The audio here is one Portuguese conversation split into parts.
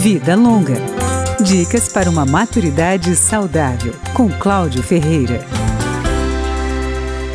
Vida Longa. Dicas para uma maturidade saudável, com Cláudio Ferreira.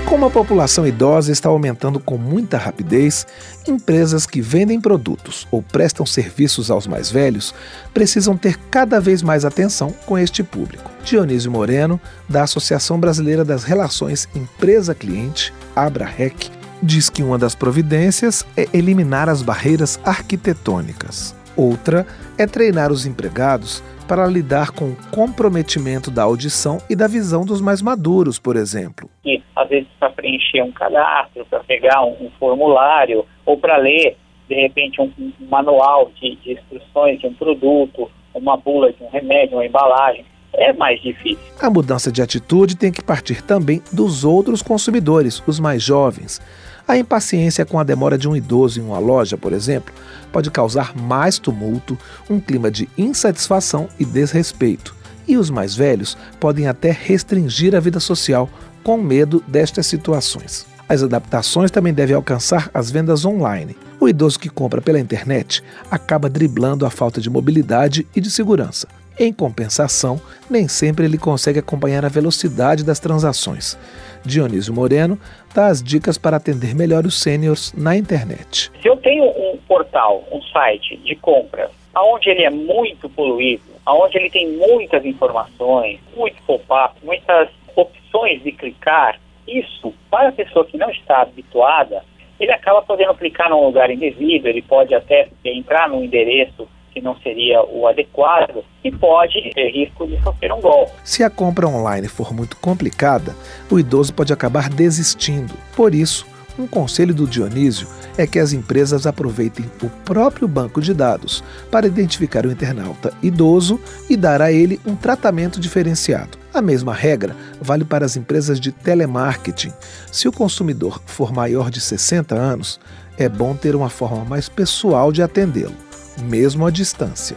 Como a população idosa está aumentando com muita rapidez, empresas que vendem produtos ou prestam serviços aos mais velhos precisam ter cada vez mais atenção com este público. Dionísio Moreno, da Associação Brasileira das Relações Empresa-Cliente, AbraRec, diz que uma das providências é eliminar as barreiras arquitetônicas. Outra é treinar os empregados para lidar com o comprometimento da audição e da visão dos mais maduros, por exemplo. E, às vezes, para preencher um cadastro, para pegar um, um, formulário ou para ler, de repente, um, um manual de, de instruções de um produto, uma bula de um remédio, uma embalagem é mais difícil. A mudança de atitude tem que partir também dos outros consumidores, os mais jovens. A impaciência com a demora de um idoso em uma loja, por exemplo, pode causar mais tumulto, um clima de insatisfação e desrespeito. E os mais velhos podem até restringir a vida social com medo destas situações. As adaptações também devem alcançar as vendas online. O idoso que compra pela internet acaba driblando a falta de mobilidade e de segurança. Em compensação, nem sempre ele consegue acompanhar a velocidade das transações. Dionísio Moreno dá as dicas para atender melhor os sêniors na internet. Se eu tenho um portal, um site de compra, onde ele é muito poluído, onde ele tem muitas informações, muito pop-up, muitas opções de clicar, isso, para a pessoa que não está habituada, ele acaba podendo clicar num lugar indevido, ele pode até entrar num endereço que não seria o adequado e pode ter risco de sofrer um golpe. Se a compra online for muito complicada, o idoso pode acabar desistindo. Por isso, um conselho do Dionísio é que as empresas aproveitem o próprio banco de dados para identificar o internauta idoso e dar a ele um tratamento diferenciado. A mesma regra vale para as empresas de telemarketing. Se o consumidor for maior de 60 anos, é bom ter uma forma mais pessoal de atendê-lo mesmo à distância.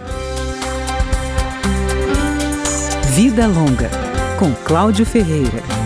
Vida Longa, com Cláudio Ferreira.